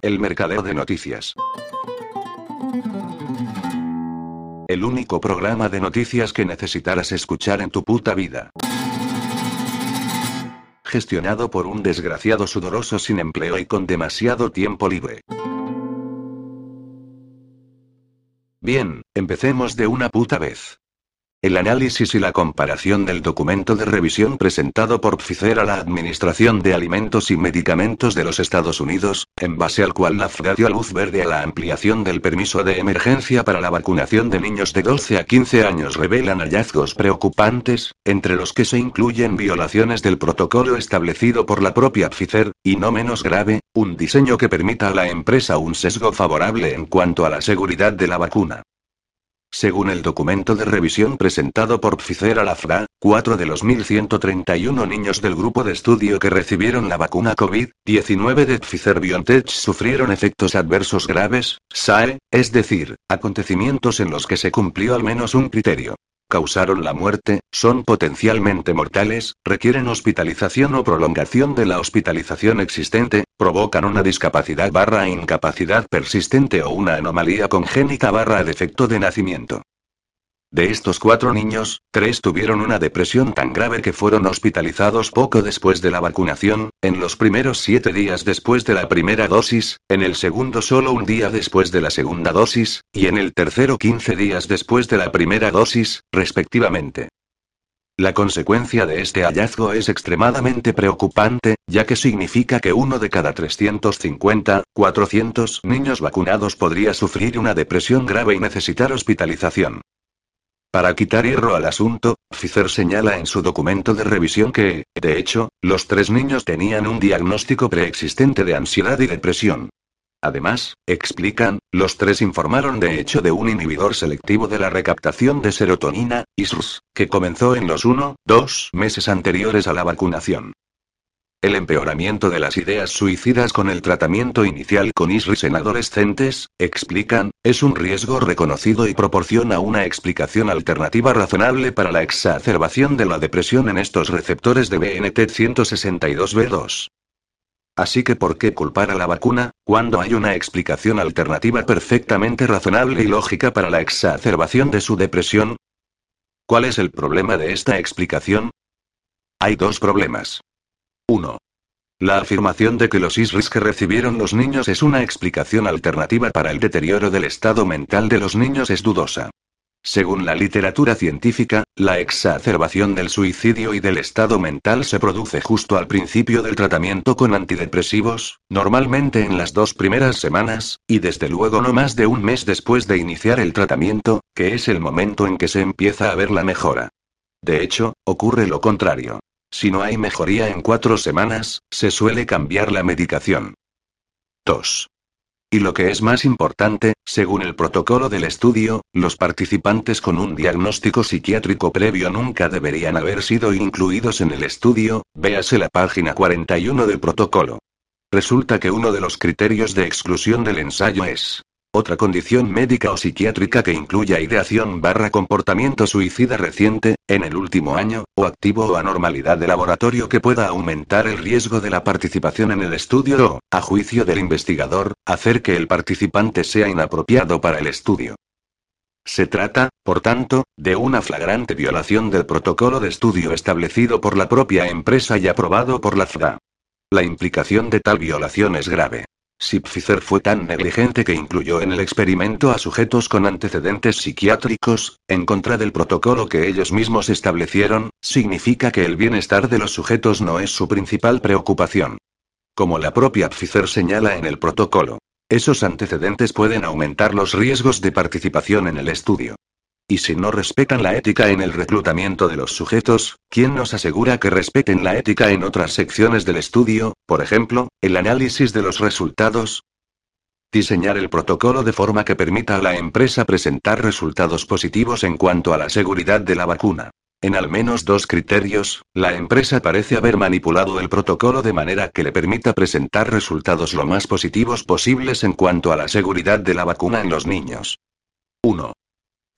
El mercadeo de noticias. El único programa de noticias que necesitarás escuchar en tu puta vida. Gestionado por un desgraciado sudoroso sin empleo y con demasiado tiempo libre. Bien, empecemos de una puta vez. El análisis y la comparación del documento de revisión presentado por Pfizer a la Administración de Alimentos y Medicamentos de los Estados Unidos, en base al cual la FDA dio luz verde a la ampliación del permiso de emergencia para la vacunación de niños de 12 a 15 años, revelan hallazgos preocupantes, entre los que se incluyen violaciones del protocolo establecido por la propia Pfizer, y no menos grave, un diseño que permita a la empresa un sesgo favorable en cuanto a la seguridad de la vacuna. Según el documento de revisión presentado por Pfizer a la FDA, cuatro de los 1.131 niños del grupo de estudio que recibieron la vacuna COVID-19 de Pfizer-BioNTech sufrieron efectos adversos graves, SAE, es decir, acontecimientos en los que se cumplió al menos un criterio causaron la muerte, son potencialmente mortales, requieren hospitalización o prolongación de la hospitalización existente, provocan una discapacidad barra incapacidad persistente o una anomalía congénita barra defecto de nacimiento. De estos cuatro niños, tres tuvieron una depresión tan grave que fueron hospitalizados poco después de la vacunación, en los primeros siete días después de la primera dosis, en el segundo solo un día después de la segunda dosis, y en el tercero 15 días después de la primera dosis, respectivamente. La consecuencia de este hallazgo es extremadamente preocupante, ya que significa que uno de cada 350, 400 niños vacunados podría sufrir una depresión grave y necesitar hospitalización. Para quitar hierro al asunto, Pfizer señala en su documento de revisión que, de hecho, los tres niños tenían un diagnóstico preexistente de ansiedad y depresión. Además, explican, los tres informaron de hecho de un inhibidor selectivo de la recaptación de serotonina, ISRS, que comenzó en los 1-2 meses anteriores a la vacunación. El empeoramiento de las ideas suicidas con el tratamiento inicial con ISRIS en adolescentes, explican, es un riesgo reconocido y proporciona una explicación alternativa razonable para la exacerbación de la depresión en estos receptores de BNT 162B2. Así que ¿por qué culpar a la vacuna, cuando hay una explicación alternativa perfectamente razonable y lógica para la exacerbación de su depresión? ¿Cuál es el problema de esta explicación? Hay dos problemas. 1. La afirmación de que los ISRIS que recibieron los niños es una explicación alternativa para el deterioro del estado mental de los niños es dudosa. Según la literatura científica, la exacerbación del suicidio y del estado mental se produce justo al principio del tratamiento con antidepresivos, normalmente en las dos primeras semanas, y desde luego no más de un mes después de iniciar el tratamiento, que es el momento en que se empieza a ver la mejora. De hecho, ocurre lo contrario. Si no hay mejoría en cuatro semanas, se suele cambiar la medicación. 2. Y lo que es más importante, según el protocolo del estudio, los participantes con un diagnóstico psiquiátrico previo nunca deberían haber sido incluidos en el estudio, véase la página 41 del protocolo. Resulta que uno de los criterios de exclusión del ensayo es otra condición médica o psiquiátrica que incluya ideación barra comportamiento suicida reciente, en el último año, o activo o anormalidad de laboratorio que pueda aumentar el riesgo de la participación en el estudio o, a juicio del investigador, hacer que el participante sea inapropiado para el estudio. Se trata, por tanto, de una flagrante violación del protocolo de estudio establecido por la propia empresa y aprobado por la FDA. La implicación de tal violación es grave. Si Pfizer fue tan negligente que incluyó en el experimento a sujetos con antecedentes psiquiátricos, en contra del protocolo que ellos mismos establecieron, significa que el bienestar de los sujetos no es su principal preocupación. Como la propia Pfizer señala en el protocolo. Esos antecedentes pueden aumentar los riesgos de participación en el estudio. Y si no respetan la ética en el reclutamiento de los sujetos, ¿quién nos asegura que respeten la ética en otras secciones del estudio, por ejemplo, el análisis de los resultados? Diseñar el protocolo de forma que permita a la empresa presentar resultados positivos en cuanto a la seguridad de la vacuna. En al menos dos criterios, la empresa parece haber manipulado el protocolo de manera que le permita presentar resultados lo más positivos posibles en cuanto a la seguridad de la vacuna en los niños. 1.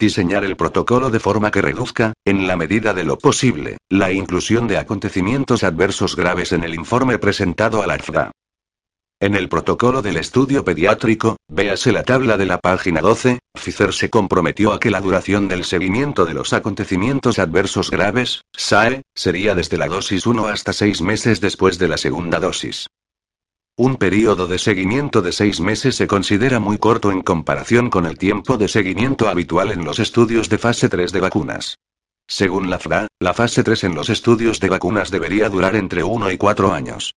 Diseñar el protocolo de forma que reduzca, en la medida de lo posible, la inclusión de acontecimientos adversos graves en el informe presentado a la FDA. En el protocolo del estudio pediátrico, véase la tabla de la página 12, Pfizer se comprometió a que la duración del seguimiento de los acontecimientos adversos graves, SAE, sería desde la dosis 1 hasta 6 meses después de la segunda dosis. Un periodo de seguimiento de 6 meses se considera muy corto en comparación con el tiempo de seguimiento habitual en los estudios de fase 3 de vacunas. Según la FRA, la fase 3 en los estudios de vacunas debería durar entre 1 y 4 años.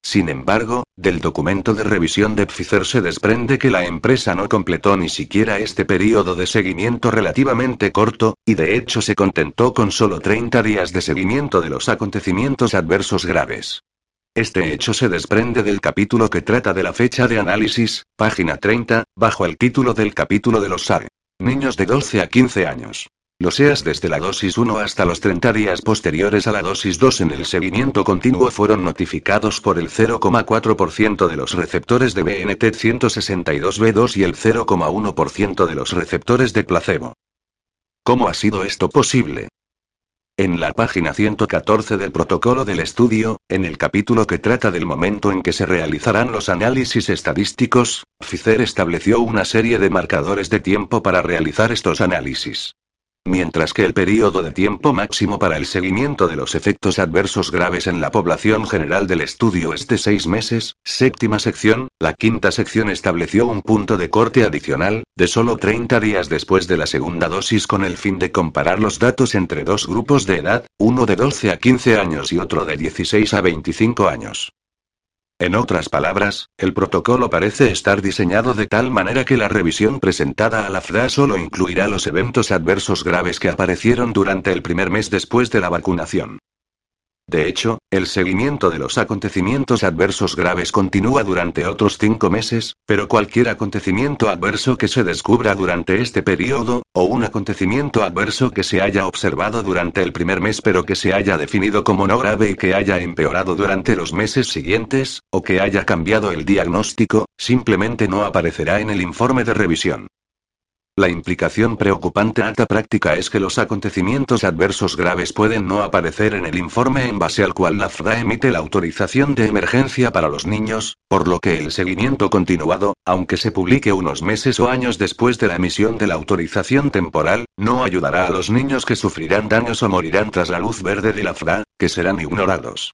Sin embargo, del documento de revisión de Pfizer se desprende que la empresa no completó ni siquiera este periodo de seguimiento relativamente corto, y de hecho se contentó con solo 30 días de seguimiento de los acontecimientos adversos graves. Este hecho se desprende del capítulo que trata de la fecha de análisis, página 30, bajo el título del capítulo de los SARE. Niños de 12 a 15 años. Los SEAS desde la dosis 1 hasta los 30 días posteriores a la dosis 2 en el seguimiento continuo fueron notificados por el 0,4% de los receptores de BNT 162B2 y el 0,1% de los receptores de placebo. ¿Cómo ha sido esto posible? En la página 114 del protocolo del estudio, en el capítulo que trata del momento en que se realizarán los análisis estadísticos, Pfizer estableció una serie de marcadores de tiempo para realizar estos análisis. Mientras que el periodo de tiempo máximo para el seguimiento de los efectos adversos graves en la población general del estudio es de seis meses, séptima sección, la quinta sección estableció un punto de corte adicional, de solo 30 días después de la segunda dosis con el fin de comparar los datos entre dos grupos de edad, uno de 12 a 15 años y otro de 16 a 25 años. En otras palabras, el protocolo parece estar diseñado de tal manera que la revisión presentada a la FDA solo incluirá los eventos adversos graves que aparecieron durante el primer mes después de la vacunación. De hecho, el seguimiento de los acontecimientos adversos graves continúa durante otros cinco meses, pero cualquier acontecimiento adverso que se descubra durante este periodo, o un acontecimiento adverso que se haya observado durante el primer mes pero que se haya definido como no grave y que haya empeorado durante los meses siguientes, o que haya cambiado el diagnóstico, simplemente no aparecerá en el informe de revisión. La implicación preocupante alta práctica es que los acontecimientos adversos graves pueden no aparecer en el informe en base al cual la FDA emite la autorización de emergencia para los niños, por lo que el seguimiento continuado, aunque se publique unos meses o años después de la emisión de la autorización temporal, no ayudará a los niños que sufrirán daños o morirán tras la luz verde de la FDA, que serán ignorados.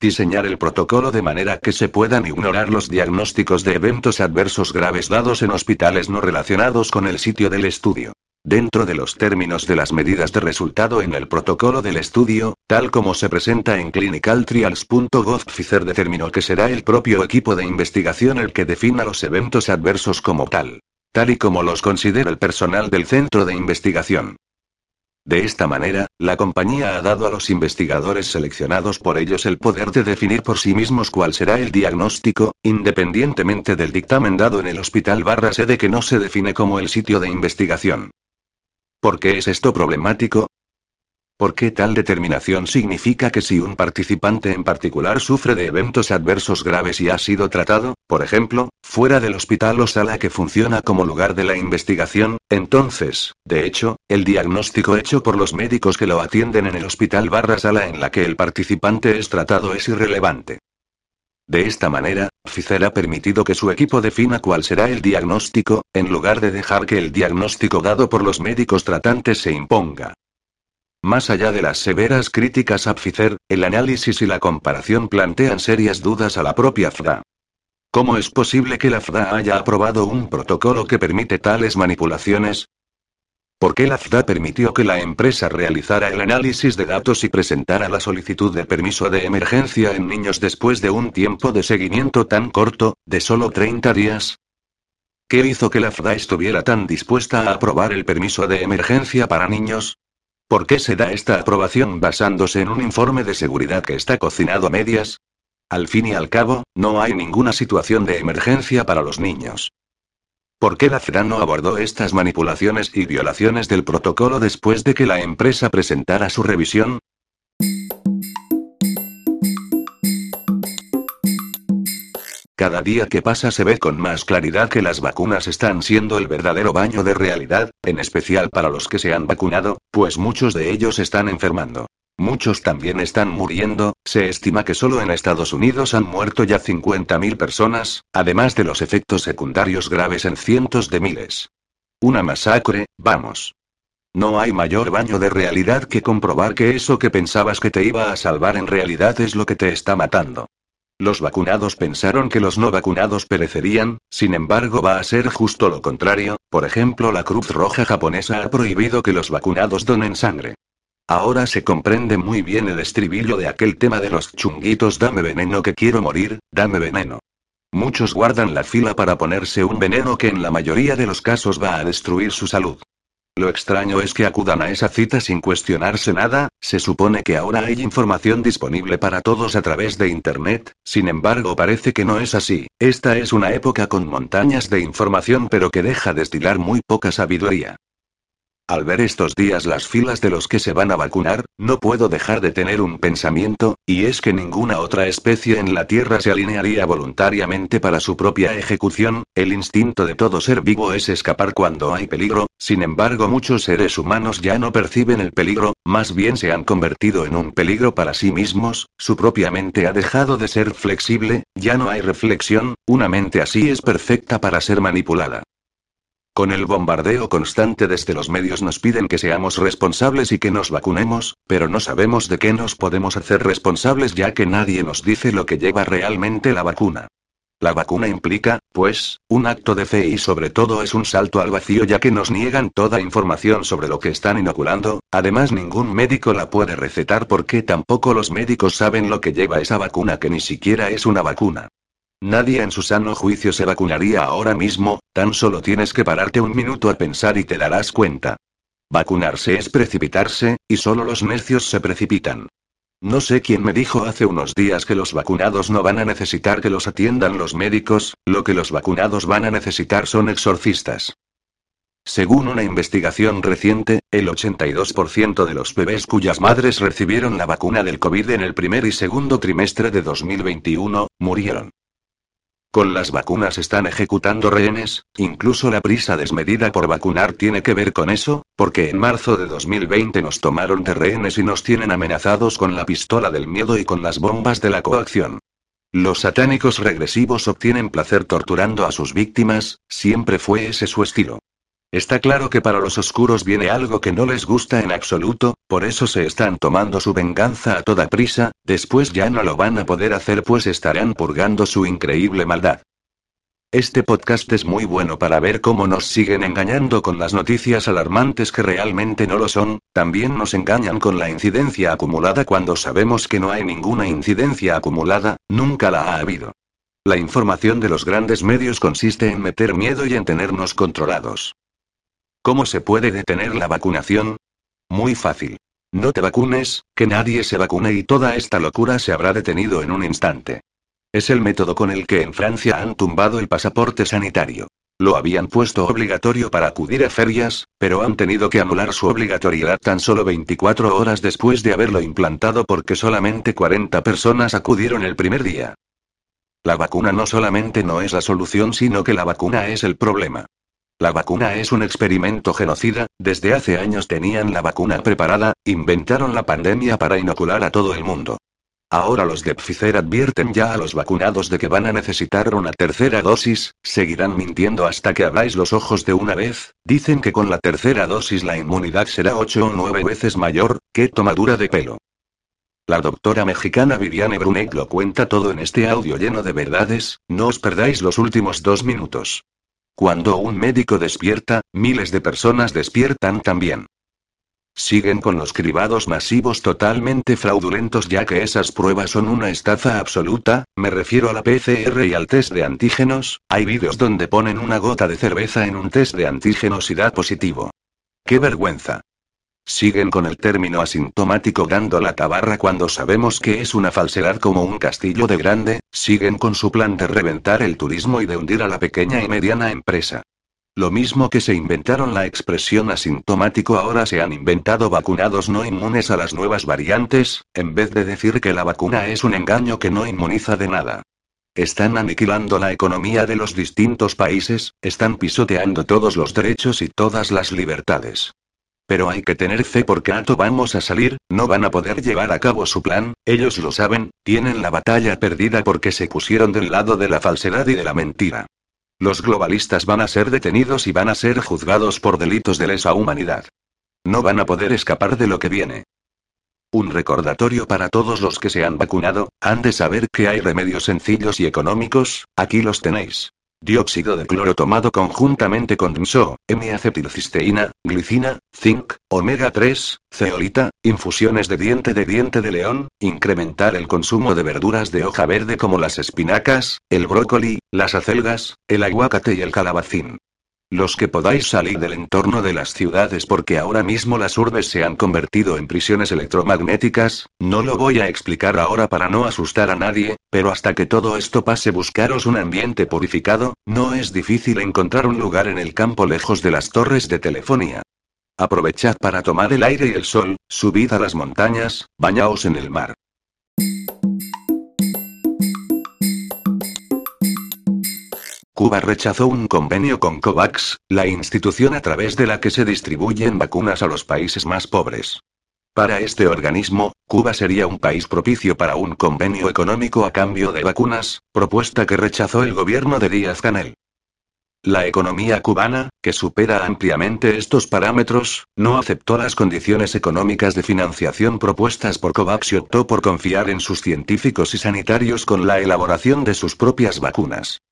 Diseñar el protocolo de manera que se puedan ignorar los diagnósticos de eventos adversos graves dados en hospitales no relacionados con el sitio del estudio. Dentro de los términos de las medidas de resultado en el protocolo del estudio, tal como se presenta en clinicaltrials.gov, Pfizer determinó que será el propio equipo de investigación el que defina los eventos adversos como tal. Tal y como los considera el personal del centro de investigación. De esta manera, la compañía ha dado a los investigadores seleccionados por ellos el poder de definir por sí mismos cuál será el diagnóstico, independientemente del dictamen dado en el hospital barra sede que no se define como el sitio de investigación. ¿Por qué es esto problemático? Porque tal determinación significa que si un participante en particular sufre de eventos adversos graves y ha sido tratado, por ejemplo, fuera del hospital o sala que funciona como lugar de la investigación, entonces, de hecho, el diagnóstico hecho por los médicos que lo atienden en el hospital barra sala en la que el participante es tratado es irrelevante. De esta manera, Pfizer ha permitido que su equipo defina cuál será el diagnóstico, en lugar de dejar que el diagnóstico dado por los médicos tratantes se imponga. Más allá de las severas críticas a Pfizer, el análisis y la comparación plantean serias dudas a la propia FDA. ¿Cómo es posible que la FDA haya aprobado un protocolo que permite tales manipulaciones? ¿Por qué la FDA permitió que la empresa realizara el análisis de datos y presentara la solicitud de permiso de emergencia en niños después de un tiempo de seguimiento tan corto, de solo 30 días? ¿Qué hizo que la FDA estuviera tan dispuesta a aprobar el permiso de emergencia para niños? ¿Por qué se da esta aprobación basándose en un informe de seguridad que está cocinado a medias? Al fin y al cabo, no hay ninguna situación de emergencia para los niños. ¿Por qué la FDA no abordó estas manipulaciones y violaciones del protocolo después de que la empresa presentara su revisión? Cada día que pasa se ve con más claridad que las vacunas están siendo el verdadero baño de realidad, en especial para los que se han vacunado, pues muchos de ellos están enfermando. Muchos también están muriendo, se estima que solo en Estados Unidos han muerto ya 50.000 personas, además de los efectos secundarios graves en cientos de miles. Una masacre, vamos. No hay mayor baño de realidad que comprobar que eso que pensabas que te iba a salvar en realidad es lo que te está matando. Los vacunados pensaron que los no vacunados perecerían, sin embargo va a ser justo lo contrario, por ejemplo la Cruz Roja japonesa ha prohibido que los vacunados donen sangre. Ahora se comprende muy bien el estribillo de aquel tema de los chunguitos dame veneno que quiero morir, dame veneno. Muchos guardan la fila para ponerse un veneno que en la mayoría de los casos va a destruir su salud. Lo extraño es que acudan a esa cita sin cuestionarse nada, se supone que ahora hay información disponible para todos a través de Internet, sin embargo parece que no es así, esta es una época con montañas de información pero que deja destilar muy poca sabiduría. Al ver estos días las filas de los que se van a vacunar, no puedo dejar de tener un pensamiento, y es que ninguna otra especie en la Tierra se alinearía voluntariamente para su propia ejecución, el instinto de todo ser vivo es escapar cuando hay peligro, sin embargo muchos seres humanos ya no perciben el peligro, más bien se han convertido en un peligro para sí mismos, su propia mente ha dejado de ser flexible, ya no hay reflexión, una mente así es perfecta para ser manipulada. Con el bombardeo constante desde los medios nos piden que seamos responsables y que nos vacunemos, pero no sabemos de qué nos podemos hacer responsables ya que nadie nos dice lo que lleva realmente la vacuna. La vacuna implica, pues, un acto de fe y sobre todo es un salto al vacío ya que nos niegan toda información sobre lo que están inoculando, además ningún médico la puede recetar porque tampoco los médicos saben lo que lleva esa vacuna que ni siquiera es una vacuna. Nadie en su sano juicio se vacunaría ahora mismo, tan solo tienes que pararte un minuto a pensar y te darás cuenta. Vacunarse es precipitarse, y solo los necios se precipitan. No sé quién me dijo hace unos días que los vacunados no van a necesitar que los atiendan los médicos, lo que los vacunados van a necesitar son exorcistas. Según una investigación reciente, el 82% de los bebés cuyas madres recibieron la vacuna del COVID en el primer y segundo trimestre de 2021, murieron. Con las vacunas están ejecutando rehenes, incluso la prisa desmedida por vacunar tiene que ver con eso, porque en marzo de 2020 nos tomaron de rehenes y nos tienen amenazados con la pistola del miedo y con las bombas de la coacción. Los satánicos regresivos obtienen placer torturando a sus víctimas, siempre fue ese su estilo. Está claro que para los oscuros viene algo que no les gusta en absoluto, por eso se están tomando su venganza a toda prisa, después ya no lo van a poder hacer pues estarán purgando su increíble maldad. Este podcast es muy bueno para ver cómo nos siguen engañando con las noticias alarmantes que realmente no lo son, también nos engañan con la incidencia acumulada cuando sabemos que no hay ninguna incidencia acumulada, nunca la ha habido. La información de los grandes medios consiste en meter miedo y en tenernos controlados. ¿Cómo se puede detener la vacunación? Muy fácil. No te vacunes, que nadie se vacune y toda esta locura se habrá detenido en un instante. Es el método con el que en Francia han tumbado el pasaporte sanitario. Lo habían puesto obligatorio para acudir a ferias, pero han tenido que anular su obligatoriedad tan solo 24 horas después de haberlo implantado porque solamente 40 personas acudieron el primer día. La vacuna no solamente no es la solución, sino que la vacuna es el problema. La vacuna es un experimento genocida, desde hace años tenían la vacuna preparada, inventaron la pandemia para inocular a todo el mundo. Ahora los de Pfizer advierten ya a los vacunados de que van a necesitar una tercera dosis, seguirán mintiendo hasta que abráis los ojos de una vez, dicen que con la tercera dosis la inmunidad será 8 o 9 veces mayor, qué tomadura de pelo. La doctora mexicana Viviane Brunet lo cuenta todo en este audio lleno de verdades, no os perdáis los últimos dos minutos. Cuando un médico despierta, miles de personas despiertan también. Siguen con los cribados masivos totalmente fraudulentos ya que esas pruebas son una estafa absoluta, me refiero a la PCR y al test de antígenos, hay vídeos donde ponen una gota de cerveza en un test de antígenos y da positivo. ¡Qué vergüenza! Siguen con el término asintomático dando la tabarra cuando sabemos que es una falsedad como un castillo de grande, siguen con su plan de reventar el turismo y de hundir a la pequeña y mediana empresa. Lo mismo que se inventaron la expresión asintomático ahora se han inventado vacunados no inmunes a las nuevas variantes, en vez de decir que la vacuna es un engaño que no inmuniza de nada. Están aniquilando la economía de los distintos países, están pisoteando todos los derechos y todas las libertades. Pero hay que tener fe porque alto vamos a salir, no van a poder llevar a cabo su plan, ellos lo saben, tienen la batalla perdida porque se pusieron del lado de la falsedad y de la mentira. Los globalistas van a ser detenidos y van a ser juzgados por delitos de lesa humanidad. No van a poder escapar de lo que viene. Un recordatorio para todos los que se han vacunado, han de saber que hay remedios sencillos y económicos, aquí los tenéis. Dióxido de cloro tomado conjuntamente con MSO, M-acetilcisteína, glicina, zinc, omega 3, ceolita, infusiones de diente de diente de león, incrementar el consumo de verduras de hoja verde como las espinacas, el brócoli, las acelgas, el aguacate y el calabacín. Los que podáis salir del entorno de las ciudades porque ahora mismo las urbes se han convertido en prisiones electromagnéticas, no lo voy a explicar ahora para no asustar a nadie, pero hasta que todo esto pase buscaros un ambiente purificado, no es difícil encontrar un lugar en el campo lejos de las torres de telefonía. Aprovechad para tomar el aire y el sol, subid a las montañas, bañaos en el mar. Cuba rechazó un convenio con COVAX, la institución a través de la que se distribuyen vacunas a los países más pobres. Para este organismo, Cuba sería un país propicio para un convenio económico a cambio de vacunas, propuesta que rechazó el gobierno de Díaz Canel. La economía cubana, que supera ampliamente estos parámetros, no aceptó las condiciones económicas de financiación propuestas por COVAX y optó por confiar en sus científicos y sanitarios con la elaboración de sus propias vacunas.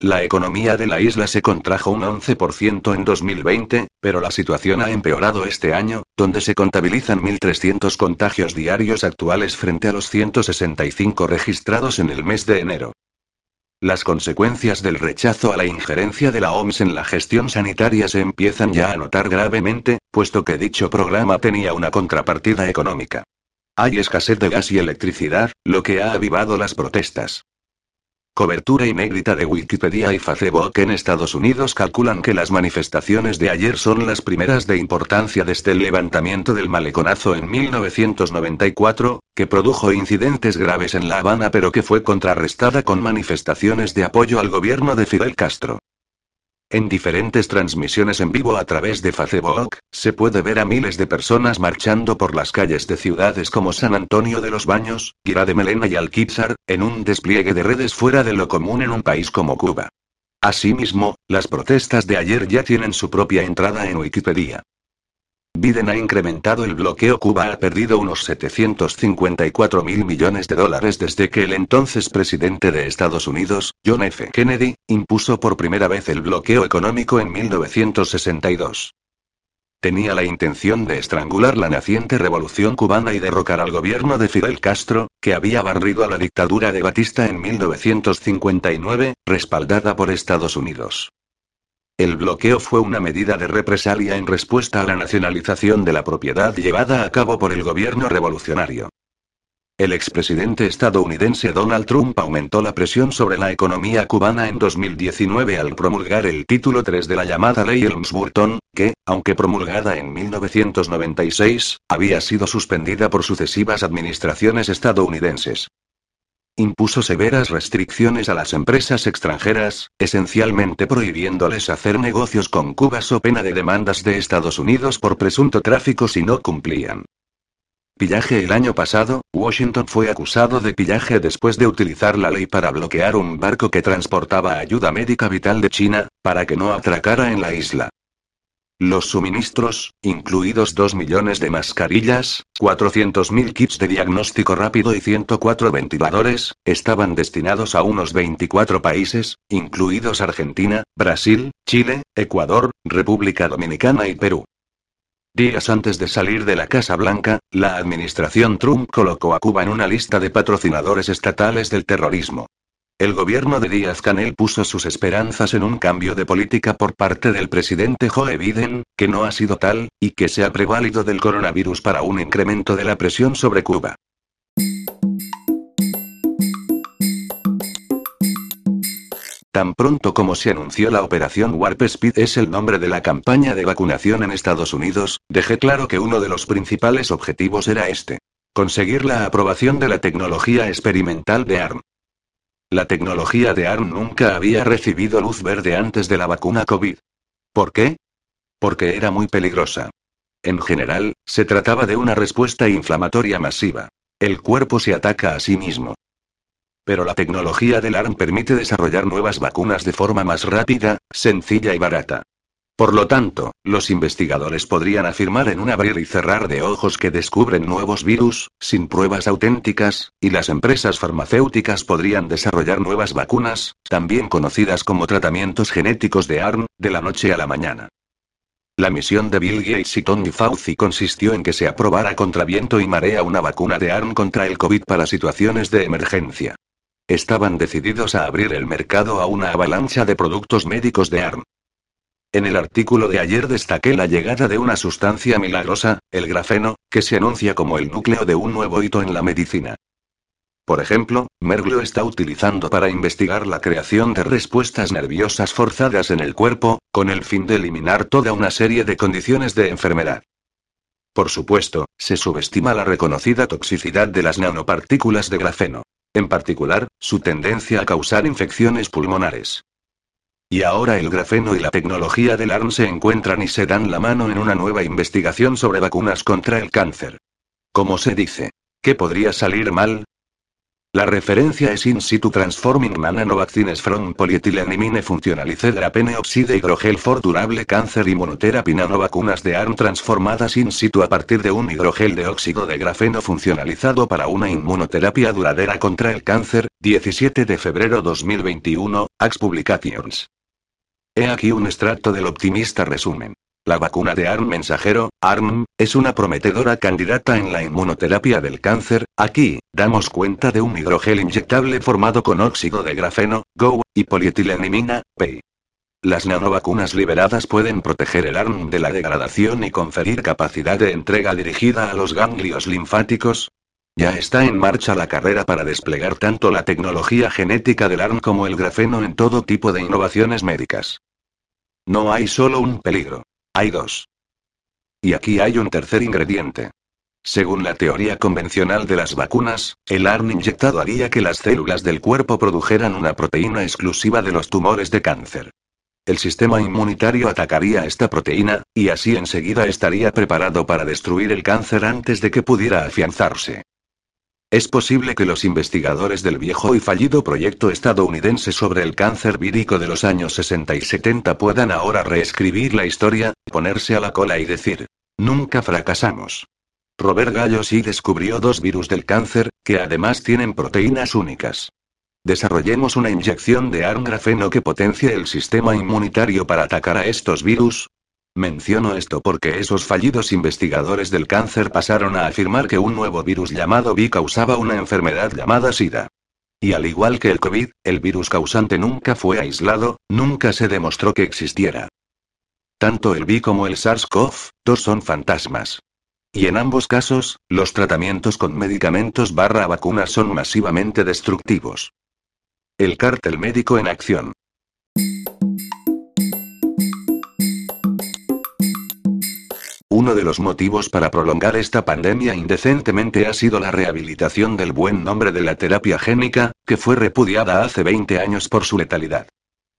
La economía de la isla se contrajo un 11% en 2020, pero la situación ha empeorado este año, donde se contabilizan 1.300 contagios diarios actuales frente a los 165 registrados en el mes de enero. Las consecuencias del rechazo a la injerencia de la OMS en la gestión sanitaria se empiezan ya a notar gravemente, puesto que dicho programa tenía una contrapartida económica. Hay escasez de gas y electricidad, lo que ha avivado las protestas. Cobertura inédita de Wikipedia y Facebook en Estados Unidos calculan que las manifestaciones de ayer son las primeras de importancia desde el levantamiento del maleconazo en 1994, que produjo incidentes graves en La Habana pero que fue contrarrestada con manifestaciones de apoyo al gobierno de Fidel Castro. En diferentes transmisiones en vivo a través de Facebook, se puede ver a miles de personas marchando por las calles de ciudades como San Antonio de los Baños, Guira de Melena y Alquizar, en un despliegue de redes fuera de lo común en un país como Cuba. Asimismo, las protestas de ayer ya tienen su propia entrada en Wikipedia. Biden ha incrementado el bloqueo. Cuba ha perdido unos 754 mil millones de dólares desde que el entonces presidente de Estados Unidos, John F. Kennedy, impuso por primera vez el bloqueo económico en 1962. Tenía la intención de estrangular la naciente revolución cubana y derrocar al gobierno de Fidel Castro, que había barrido a la dictadura de Batista en 1959, respaldada por Estados Unidos. El bloqueo fue una medida de represalia en respuesta a la nacionalización de la propiedad llevada a cabo por el gobierno revolucionario. El expresidente estadounidense Donald Trump aumentó la presión sobre la economía cubana en 2019 al promulgar el título 3 de la llamada Ley Helms-Burton, que, aunque promulgada en 1996, había sido suspendida por sucesivas administraciones estadounidenses impuso severas restricciones a las empresas extranjeras, esencialmente prohibiéndoles hacer negocios con Cuba o pena de demandas de Estados Unidos por presunto tráfico si no cumplían. Pillaje El año pasado, Washington fue acusado de pillaje después de utilizar la ley para bloquear un barco que transportaba ayuda médica vital de China, para que no atracara en la isla. Los suministros, incluidos 2 millones de mascarillas, 400.000 kits de diagnóstico rápido y 104 ventiladores, estaban destinados a unos 24 países, incluidos Argentina, Brasil, Chile, Ecuador, República Dominicana y Perú. Días antes de salir de la Casa Blanca, la administración Trump colocó a Cuba en una lista de patrocinadores estatales del terrorismo. El gobierno de Díaz Canel puso sus esperanzas en un cambio de política por parte del presidente Joe Biden, que no ha sido tal, y que se ha prevalido del coronavirus para un incremento de la presión sobre Cuba. Tan pronto como se anunció la operación Warp Speed es el nombre de la campaña de vacunación en Estados Unidos, dejé claro que uno de los principales objetivos era este. Conseguir la aprobación de la tecnología experimental de ARM. La tecnología de ARM nunca había recibido luz verde antes de la vacuna COVID. ¿Por qué? Porque era muy peligrosa. En general, se trataba de una respuesta inflamatoria masiva. El cuerpo se ataca a sí mismo. Pero la tecnología del ARM permite desarrollar nuevas vacunas de forma más rápida, sencilla y barata. Por lo tanto, los investigadores podrían afirmar en un abrir y cerrar de ojos que descubren nuevos virus, sin pruebas auténticas, y las empresas farmacéuticas podrían desarrollar nuevas vacunas, también conocidas como tratamientos genéticos de ARN, de la noche a la mañana. La misión de Bill Gates y Tony Fauci consistió en que se aprobara contra viento y marea una vacuna de ARN contra el COVID para situaciones de emergencia. Estaban decididos a abrir el mercado a una avalancha de productos médicos de ARN. En el artículo de ayer destaqué la llegada de una sustancia milagrosa, el grafeno, que se anuncia como el núcleo de un nuevo hito en la medicina. Por ejemplo, Merck lo está utilizando para investigar la creación de respuestas nerviosas forzadas en el cuerpo, con el fin de eliminar toda una serie de condiciones de enfermedad. Por supuesto, se subestima la reconocida toxicidad de las nanopartículas de grafeno. En particular, su tendencia a causar infecciones pulmonares. Y ahora el grafeno y la tecnología del ARN se encuentran y se dan la mano en una nueva investigación sobre vacunas contra el cáncer. ¿Cómo se dice? ¿Qué podría salir mal? La referencia es In situ Transforming Vaccines from Polyethylenimine Functionalized Drapene Oxide Hidrogel for Durable Cancer Immunotherapy Nanovacunas de ARN transformadas in situ a partir de un hidrogel de óxido de grafeno funcionalizado para una inmunoterapia duradera contra el cáncer, 17 de febrero 2021, AX Publications. He aquí un extracto del optimista resumen. La vacuna de ARN mensajero, ARN, es una prometedora candidata en la inmunoterapia del cáncer. Aquí, damos cuenta de un hidrogel inyectable formado con óxido de grafeno, GO, y polietilenimina, PEI. Las nanovacunas liberadas pueden proteger el ARN de la degradación y conferir capacidad de entrega dirigida a los ganglios linfáticos. Ya está en marcha la carrera para desplegar tanto la tecnología genética del ARN como el grafeno en todo tipo de innovaciones médicas. No hay solo un peligro. Hay dos. Y aquí hay un tercer ingrediente. Según la teoría convencional de las vacunas, el ARN inyectado haría que las células del cuerpo produjeran una proteína exclusiva de los tumores de cáncer. El sistema inmunitario atacaría esta proteína, y así enseguida estaría preparado para destruir el cáncer antes de que pudiera afianzarse. Es posible que los investigadores del viejo y fallido proyecto estadounidense sobre el cáncer vírico de los años 60 y 70 puedan ahora reescribir la historia, ponerse a la cola y decir, nunca fracasamos. Robert Gallo sí descubrió dos virus del cáncer, que además tienen proteínas únicas. Desarrollemos una inyección de ARN grafeno que potencie el sistema inmunitario para atacar a estos virus, Menciono esto porque esos fallidos investigadores del cáncer pasaron a afirmar que un nuevo virus llamado V causaba una enfermedad llamada SIDA. Y al igual que el COVID, el virus causante nunca fue aislado, nunca se demostró que existiera. Tanto el V como el SARS-CoV-2 son fantasmas. Y en ambos casos, los tratamientos con medicamentos barra vacunas son masivamente destructivos. El cártel médico en acción. Uno de los motivos para prolongar esta pandemia indecentemente ha sido la rehabilitación del buen nombre de la terapia génica, que fue repudiada hace 20 años por su letalidad.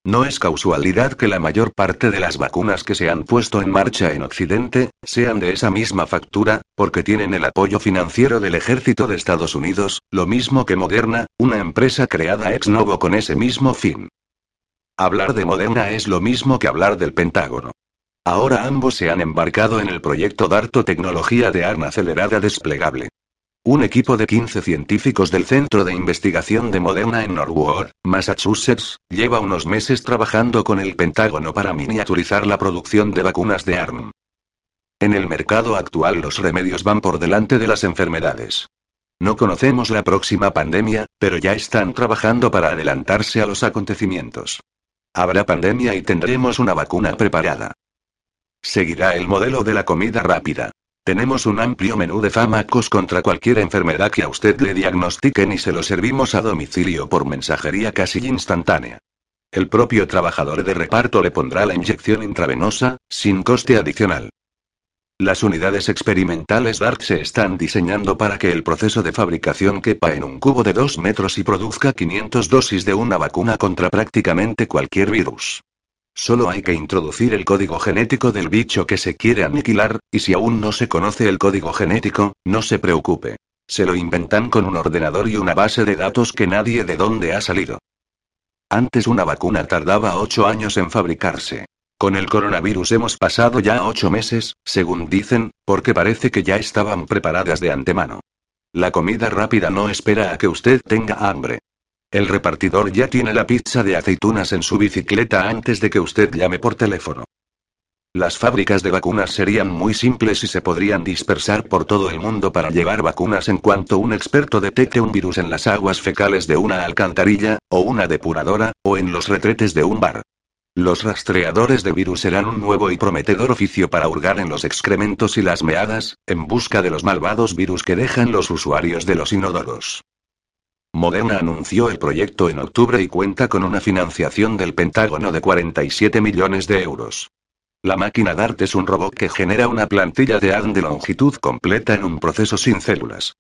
No es casualidad que la mayor parte de las vacunas que se han puesto en marcha en Occidente, sean de esa misma factura, porque tienen el apoyo financiero del ejército de Estados Unidos, lo mismo que Moderna, una empresa creada ex novo con ese mismo fin. Hablar de Moderna es lo mismo que hablar del Pentágono. Ahora ambos se han embarcado en el proyecto DARTO Tecnología de ARN Acelerada Desplegable. Un equipo de 15 científicos del Centro de Investigación de Moderna en Norwood, Massachusetts, lleva unos meses trabajando con el Pentágono para miniaturizar la producción de vacunas de ARN. En el mercado actual los remedios van por delante de las enfermedades. No conocemos la próxima pandemia, pero ya están trabajando para adelantarse a los acontecimientos. Habrá pandemia y tendremos una vacuna preparada. Seguirá el modelo de la comida rápida. Tenemos un amplio menú de fármacos contra cualquier enfermedad que a usted le diagnostiquen y se lo servimos a domicilio por mensajería casi instantánea. El propio trabajador de reparto le pondrá la inyección intravenosa, sin coste adicional. Las unidades experimentales DART se están diseñando para que el proceso de fabricación quepa en un cubo de 2 metros y produzca 500 dosis de una vacuna contra prácticamente cualquier virus. Solo hay que introducir el código genético del bicho que se quiere aniquilar, y si aún no se conoce el código genético, no se preocupe. Se lo inventan con un ordenador y una base de datos que nadie de dónde ha salido. Antes una vacuna tardaba ocho años en fabricarse. Con el coronavirus hemos pasado ya ocho meses, según dicen, porque parece que ya estaban preparadas de antemano. La comida rápida no espera a que usted tenga hambre. El repartidor ya tiene la pizza de aceitunas en su bicicleta antes de que usted llame por teléfono. Las fábricas de vacunas serían muy simples y se podrían dispersar por todo el mundo para llevar vacunas en cuanto un experto detecte un virus en las aguas fecales de una alcantarilla, o una depuradora, o en los retretes de un bar. Los rastreadores de virus serán un nuevo y prometedor oficio para hurgar en los excrementos y las meadas, en busca de los malvados virus que dejan los usuarios de los inodoros. Moderna anunció el proyecto en octubre y cuenta con una financiación del Pentágono de 47 millones de euros. La máquina DART es un robot que genera una plantilla de ARN de longitud completa en un proceso sin células.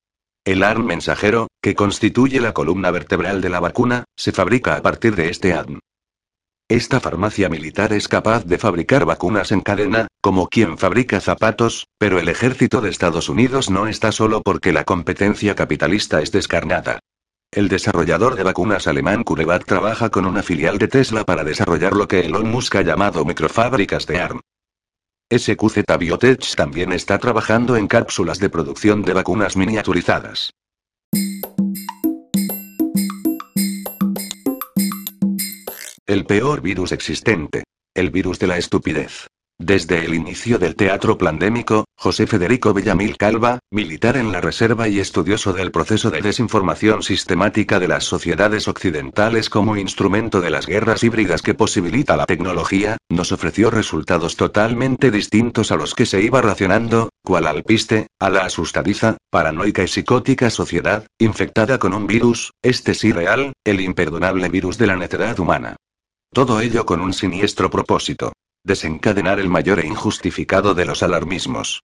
El ARN mensajero, que constituye la columna vertebral de la vacuna, se fabrica a partir de este ARN. Esta farmacia militar es capaz de fabricar vacunas en cadena, como quien fabrica zapatos, pero el ejército de Estados Unidos no está solo porque la competencia capitalista es descarnada. El desarrollador de vacunas alemán CureVac trabaja con una filial de Tesla para desarrollar lo que Elon Musk ha llamado microfábricas de ARM. SQZ Biotech también está trabajando en cápsulas de producción de vacunas miniaturizadas. El peor virus existente. El virus de la estupidez. Desde el inicio del teatro pandémico, José Federico Villamil Calva, militar en la Reserva y estudioso del proceso de desinformación sistemática de las sociedades occidentales como instrumento de las guerras híbridas que posibilita la tecnología, nos ofreció resultados totalmente distintos a los que se iba racionando, cual alpiste, a la asustadiza, paranoica y psicótica sociedad, infectada con un virus, este sí real, el imperdonable virus de la necedad humana. Todo ello con un siniestro propósito desencadenar el mayor e injustificado de los alarmismos.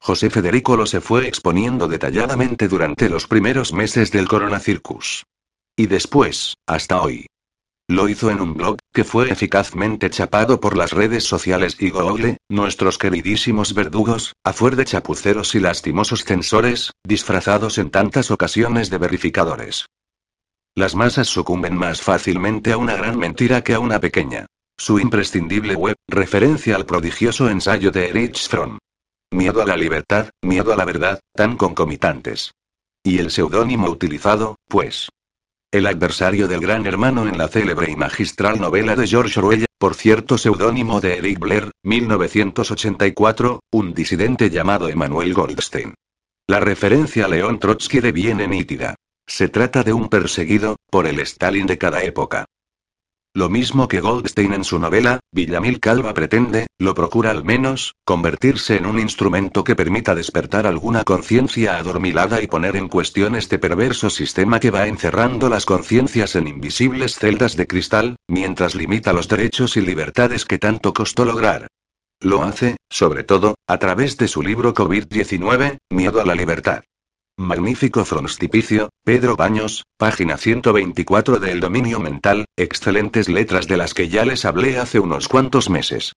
José Federico lo se fue exponiendo detalladamente durante los primeros meses del Coronacircus. Y después, hasta hoy. Lo hizo en un blog, que fue eficazmente chapado por las redes sociales y Google, nuestros queridísimos verdugos, a fuer de chapuceros y lastimosos censores, disfrazados en tantas ocasiones de verificadores. Las masas sucumben más fácilmente a una gran mentira que a una pequeña. Su imprescindible web, referencia al prodigioso ensayo de Erich Fromm. Miedo a la libertad, miedo a la verdad, tan concomitantes. Y el seudónimo utilizado, pues. El adversario del gran hermano en la célebre y magistral novela de George Orwell, por cierto seudónimo de Eric Blair, 1984, un disidente llamado Emanuel Goldstein. La referencia a León Trotsky deviene nítida. Se trata de un perseguido, por el Stalin de cada época. Lo mismo que Goldstein en su novela, Villamil Calva pretende, lo procura al menos, convertirse en un instrumento que permita despertar alguna conciencia adormilada y poner en cuestión este perverso sistema que va encerrando las conciencias en invisibles celdas de cristal, mientras limita los derechos y libertades que tanto costó lograr. Lo hace, sobre todo, a través de su libro COVID-19, Miedo a la Libertad. Magnífico frontispicio, Pedro Baños, página 124 del dominio mental, excelentes letras de las que ya les hablé hace unos cuantos meses.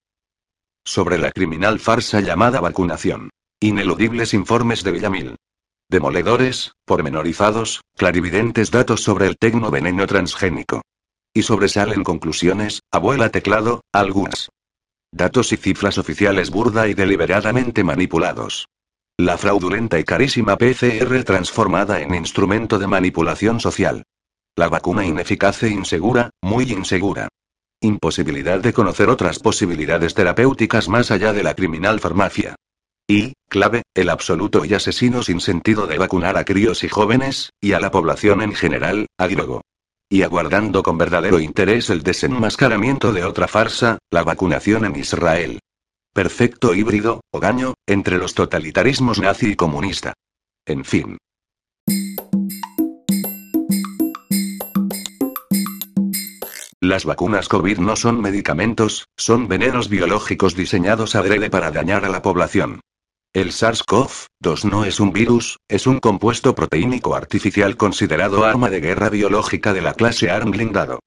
Sobre la criminal farsa llamada vacunación. Ineludibles informes de Villamil. Demoledores, pormenorizados, clarividentes datos sobre el tecnoveneno transgénico. Y sobresalen conclusiones, abuela teclado, algunas. Datos y cifras oficiales burda y deliberadamente manipulados. La fraudulenta y carísima PCR transformada en instrumento de manipulación social. La vacuna ineficaz e insegura, muy insegura. Imposibilidad de conocer otras posibilidades terapéuticas más allá de la criminal farmacia. Y, clave, el absoluto y asesino sin sentido de vacunar a críos y jóvenes, y a la población en general, a griego. Y aguardando con verdadero interés el desenmascaramiento de otra farsa, la vacunación en Israel. Perfecto híbrido, o gaño, entre los totalitarismos nazi y comunista. En fin. Las vacunas COVID no son medicamentos, son venenos biológicos diseñados adrede para dañar a la población. El SARS-CoV-2 no es un virus, es un compuesto proteínico artificial considerado arma de guerra biológica de la clase ARM blindado.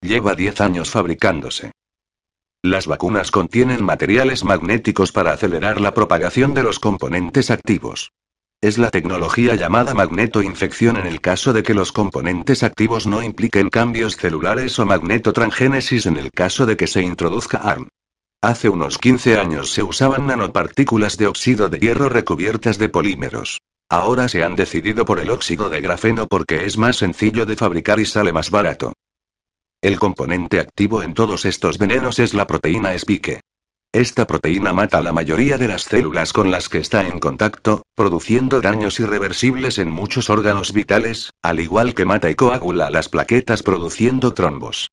Lleva 10 años fabricándose. Las vacunas contienen materiales magnéticos para acelerar la propagación de los componentes activos. Es la tecnología llamada magnetoinfección en el caso de que los componentes activos no impliquen cambios celulares o magnetotransgénesis en el caso de que se introduzca ARN. Hace unos 15 años se usaban nanopartículas de óxido de hierro recubiertas de polímeros. Ahora se han decidido por el óxido de grafeno porque es más sencillo de fabricar y sale más barato. El componente activo en todos estos venenos es la proteína Spike. Esta proteína mata a la mayoría de las células con las que está en contacto, produciendo daños irreversibles en muchos órganos vitales, al igual que mata y coagula las plaquetas produciendo trombos.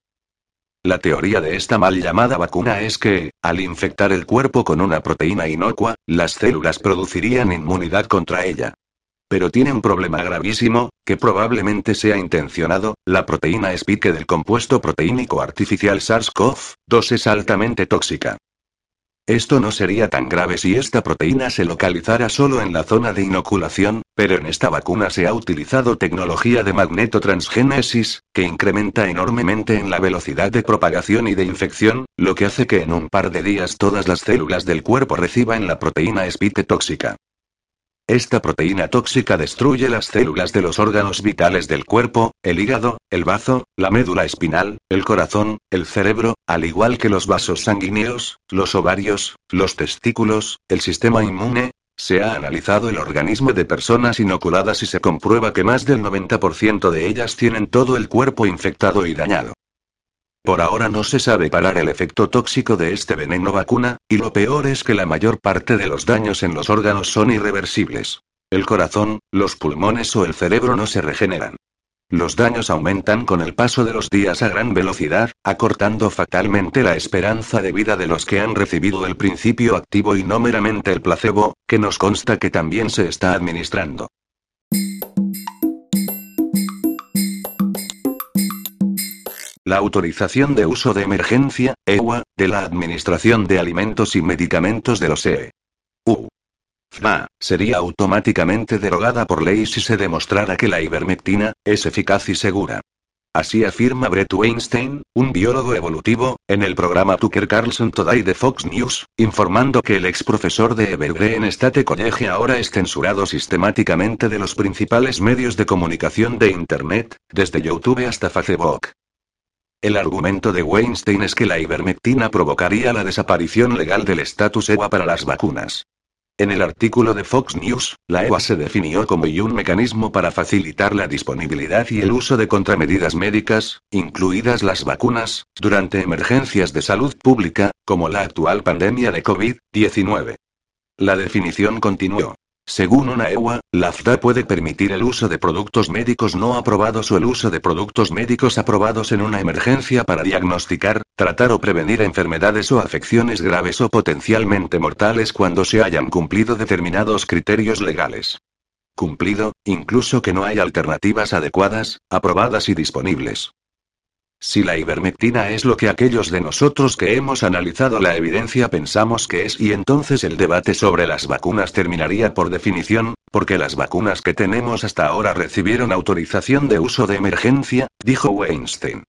La teoría de esta mal llamada vacuna es que, al infectar el cuerpo con una proteína inocua, las células producirían inmunidad contra ella. Pero tiene un problema gravísimo, que probablemente sea intencionado, la proteína Spike del compuesto proteínico artificial SARS-CoV-2 es altamente tóxica. Esto no sería tan grave si esta proteína se localizara solo en la zona de inoculación, pero en esta vacuna se ha utilizado tecnología de magnetotransgénesis, que incrementa enormemente en la velocidad de propagación y de infección, lo que hace que en un par de días todas las células del cuerpo reciban la proteína spike tóxica. Esta proteína tóxica destruye las células de los órganos vitales del cuerpo, el hígado, el bazo, la médula espinal, el corazón, el cerebro, al igual que los vasos sanguíneos, los ovarios, los testículos, el sistema inmune. Se ha analizado el organismo de personas inoculadas y se comprueba que más del 90% de ellas tienen todo el cuerpo infectado y dañado. Por ahora no se sabe parar el efecto tóxico de este veneno vacuna, y lo peor es que la mayor parte de los daños en los órganos son irreversibles. El corazón, los pulmones o el cerebro no se regeneran. Los daños aumentan con el paso de los días a gran velocidad, acortando fatalmente la esperanza de vida de los que han recibido el principio activo y no meramente el placebo, que nos consta que también se está administrando. La autorización de uso de emergencia, EUA, de la Administración de Alimentos y Medicamentos de los EE. U. FMA, sería automáticamente derogada por ley si se demostrara que la ivermectina es eficaz y segura. Así afirma Brett Weinstein, un biólogo evolutivo, en el programa Tucker Carlson Today de Fox News, informando que el ex profesor de Evergreen State College ahora es censurado sistemáticamente de los principales medios de comunicación de Internet, desde YouTube hasta Facebook. El argumento de Weinstein es que la ivermectina provocaría la desaparición legal del estatus EUA para las vacunas. En el artículo de Fox News, la EUA se definió como un mecanismo para facilitar la disponibilidad y el uso de contramedidas médicas, incluidas las vacunas, durante emergencias de salud pública, como la actual pandemia de COVID-19. La definición continuó. Según una EUA, la FDA puede permitir el uso de productos médicos no aprobados o el uso de productos médicos aprobados en una emergencia para diagnosticar, tratar o prevenir enfermedades o afecciones graves o potencialmente mortales cuando se hayan cumplido determinados criterios legales. Cumplido, incluso que no hay alternativas adecuadas, aprobadas y disponibles. Si la ivermectina es lo que aquellos de nosotros que hemos analizado la evidencia pensamos que es y entonces el debate sobre las vacunas terminaría por definición, porque las vacunas que tenemos hasta ahora recibieron autorización de uso de emergencia, dijo Weinstein.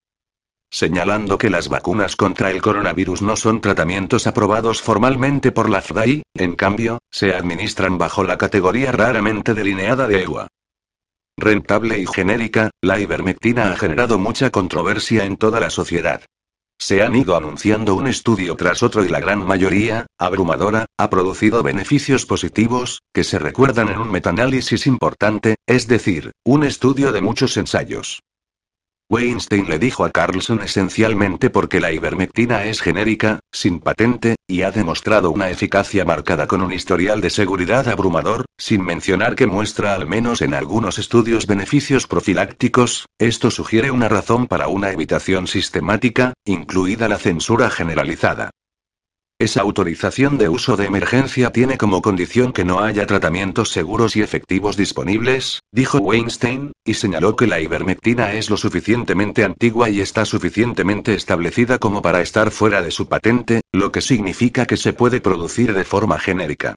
Señalando que las vacunas contra el coronavirus no son tratamientos aprobados formalmente por la FDA en cambio, se administran bajo la categoría raramente delineada de EUA. Rentable y genérica, la ivermectina ha generado mucha controversia en toda la sociedad. Se han ido anunciando un estudio tras otro y la gran mayoría, abrumadora, ha producido beneficios positivos, que se recuerdan en un metaanálisis importante, es decir, un estudio de muchos ensayos. Weinstein le dijo a Carlson esencialmente porque la ivermectina es genérica, sin patente, y ha demostrado una eficacia marcada con un historial de seguridad abrumador, sin mencionar que muestra al menos en algunos estudios beneficios profilácticos, esto sugiere una razón para una evitación sistemática, incluida la censura generalizada. Esa autorización de uso de emergencia tiene como condición que no haya tratamientos seguros y efectivos disponibles, dijo Weinstein, y señaló que la ivermectina es lo suficientemente antigua y está suficientemente establecida como para estar fuera de su patente, lo que significa que se puede producir de forma genérica.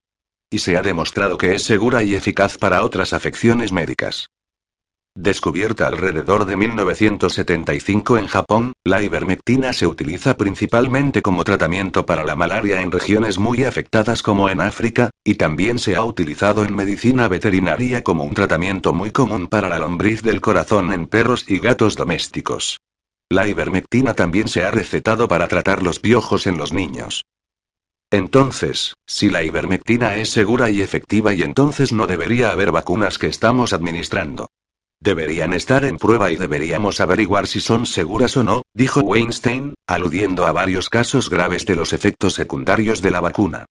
Y se ha demostrado que es segura y eficaz para otras afecciones médicas. Descubierta alrededor de 1975 en Japón, la ivermectina se utiliza principalmente como tratamiento para la malaria en regiones muy afectadas como en África, y también se ha utilizado en medicina veterinaria como un tratamiento muy común para la lombriz del corazón en perros y gatos domésticos. La ivermectina también se ha recetado para tratar los piojos en los niños. Entonces, si la ivermectina es segura y efectiva y entonces no debería haber vacunas que estamos administrando. Deberían estar en prueba y deberíamos averiguar si son seguras o no, dijo Weinstein, aludiendo a varios casos graves de los efectos secundarios de la vacuna.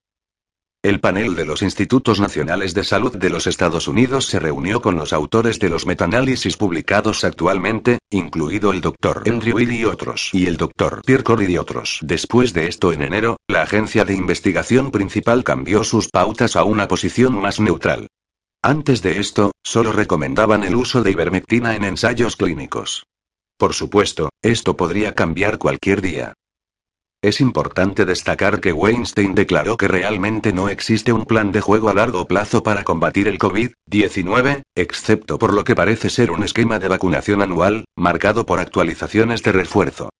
El panel de los Institutos Nacionales de Salud de los Estados Unidos se reunió con los autores de los metaanálisis publicados actualmente, incluido el Dr. Andrew Will y otros, y el Dr. Pierre Corey y otros. Después de esto en enero, la agencia de investigación principal cambió sus pautas a una posición más neutral. Antes de esto, solo recomendaban el uso de ivermectina en ensayos clínicos. Por supuesto, esto podría cambiar cualquier día. Es importante destacar que Weinstein declaró que realmente no existe un plan de juego a largo plazo para combatir el COVID-19, excepto por lo que parece ser un esquema de vacunación anual, marcado por actualizaciones de refuerzo.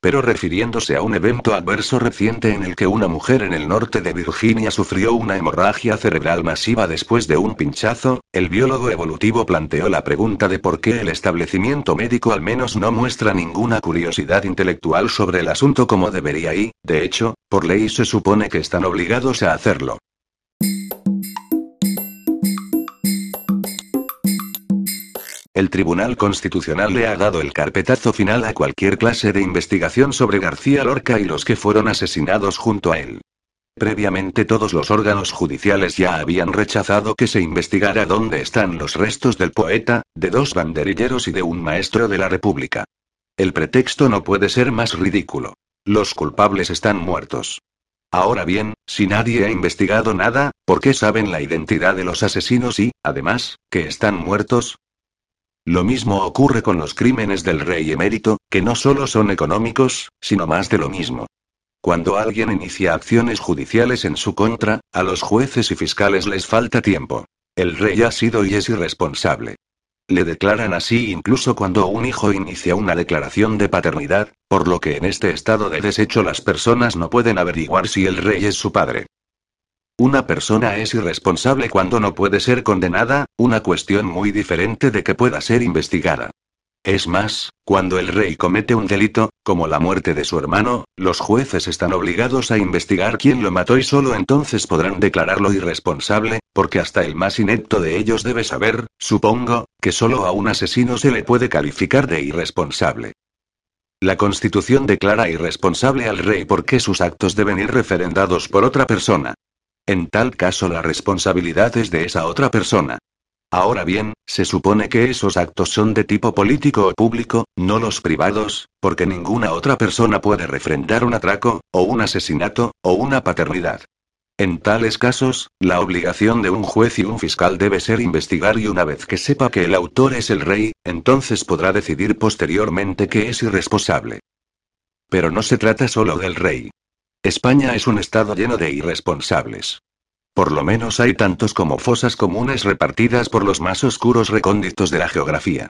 Pero refiriéndose a un evento adverso reciente en el que una mujer en el norte de Virginia sufrió una hemorragia cerebral masiva después de un pinchazo, el biólogo evolutivo planteó la pregunta de por qué el establecimiento médico al menos no muestra ninguna curiosidad intelectual sobre el asunto como debería y, de hecho, por ley se supone que están obligados a hacerlo. El Tribunal Constitucional le ha dado el carpetazo final a cualquier clase de investigación sobre García Lorca y los que fueron asesinados junto a él. Previamente todos los órganos judiciales ya habían rechazado que se investigara dónde están los restos del poeta, de dos banderilleros y de un maestro de la República. El pretexto no puede ser más ridículo. Los culpables están muertos. Ahora bien, si nadie ha investigado nada, ¿por qué saben la identidad de los asesinos y, además, que están muertos? Lo mismo ocurre con los crímenes del rey emérito, que no solo son económicos, sino más de lo mismo. Cuando alguien inicia acciones judiciales en su contra, a los jueces y fiscales les falta tiempo. El rey ha sido y es irresponsable. Le declaran así incluso cuando un hijo inicia una declaración de paternidad, por lo que en este estado de desecho las personas no pueden averiguar si el rey es su padre. Una persona es irresponsable cuando no puede ser condenada, una cuestión muy diferente de que pueda ser investigada. Es más, cuando el rey comete un delito, como la muerte de su hermano, los jueces están obligados a investigar quién lo mató y solo entonces podrán declararlo irresponsable, porque hasta el más inepto de ellos debe saber, supongo, que solo a un asesino se le puede calificar de irresponsable. La Constitución declara irresponsable al rey porque sus actos deben ir referendados por otra persona. En tal caso la responsabilidad es de esa otra persona. Ahora bien, se supone que esos actos son de tipo político o público, no los privados, porque ninguna otra persona puede refrendar un atraco, o un asesinato, o una paternidad. En tales casos, la obligación de un juez y un fiscal debe ser investigar y una vez que sepa que el autor es el rey, entonces podrá decidir posteriormente que es irresponsable. Pero no se trata solo del rey. España es un estado lleno de irresponsables. Por lo menos hay tantos como fosas comunes repartidas por los más oscuros recónditos de la geografía.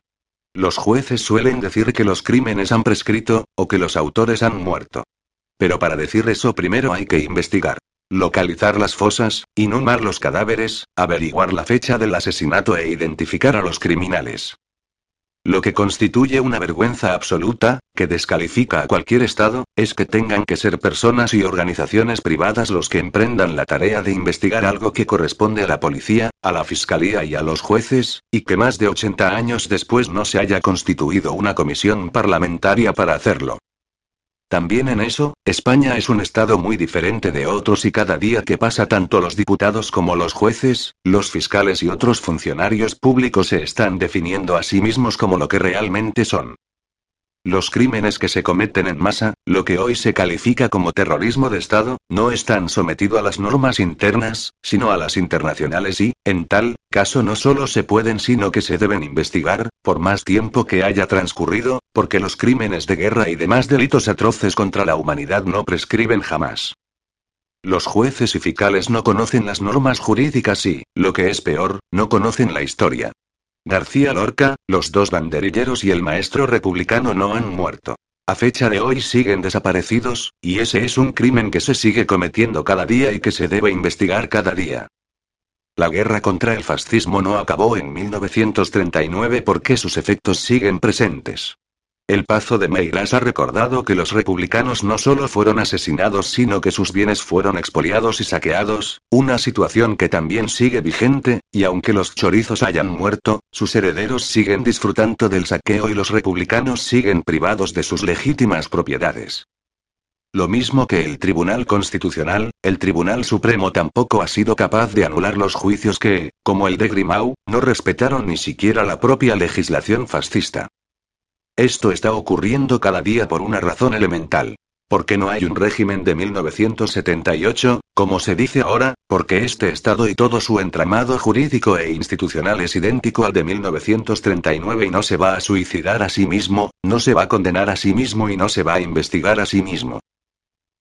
Los jueces suelen decir que los crímenes han prescrito, o que los autores han muerto. Pero para decir eso primero hay que investigar. Localizar las fosas, inhumar los cadáveres, averiguar la fecha del asesinato e identificar a los criminales. Lo que constituye una vergüenza absoluta, que descalifica a cualquier Estado, es que tengan que ser personas y organizaciones privadas los que emprendan la tarea de investigar algo que corresponde a la policía, a la fiscalía y a los jueces, y que más de 80 años después no se haya constituido una comisión parlamentaria para hacerlo. También en eso, España es un estado muy diferente de otros y cada día que pasa tanto los diputados como los jueces, los fiscales y otros funcionarios públicos se están definiendo a sí mismos como lo que realmente son. Los crímenes que se cometen en masa, lo que hoy se califica como terrorismo de Estado, no están sometidos a las normas internas, sino a las internacionales y, en tal caso, no solo se pueden sino que se deben investigar, por más tiempo que haya transcurrido, porque los crímenes de guerra y demás delitos atroces contra la humanidad no prescriben jamás. Los jueces y fiscales no conocen las normas jurídicas y, lo que es peor, no conocen la historia. García Lorca, los dos banderilleros y el maestro republicano no han muerto. A fecha de hoy siguen desaparecidos, y ese es un crimen que se sigue cometiendo cada día y que se debe investigar cada día. La guerra contra el fascismo no acabó en 1939 porque sus efectos siguen presentes. El Pazo de Meirás ha recordado que los republicanos no solo fueron asesinados sino que sus bienes fueron expoliados y saqueados, una situación que también sigue vigente, y aunque los chorizos hayan muerto, sus herederos siguen disfrutando del saqueo y los republicanos siguen privados de sus legítimas propiedades. Lo mismo que el Tribunal Constitucional, el Tribunal Supremo tampoco ha sido capaz de anular los juicios que, como el de Grimau, no respetaron ni siquiera la propia legislación fascista. Esto está ocurriendo cada día por una razón elemental. Porque no hay un régimen de 1978, como se dice ahora, porque este Estado y todo su entramado jurídico e institucional es idéntico al de 1939 y no se va a suicidar a sí mismo, no se va a condenar a sí mismo y no se va a investigar a sí mismo.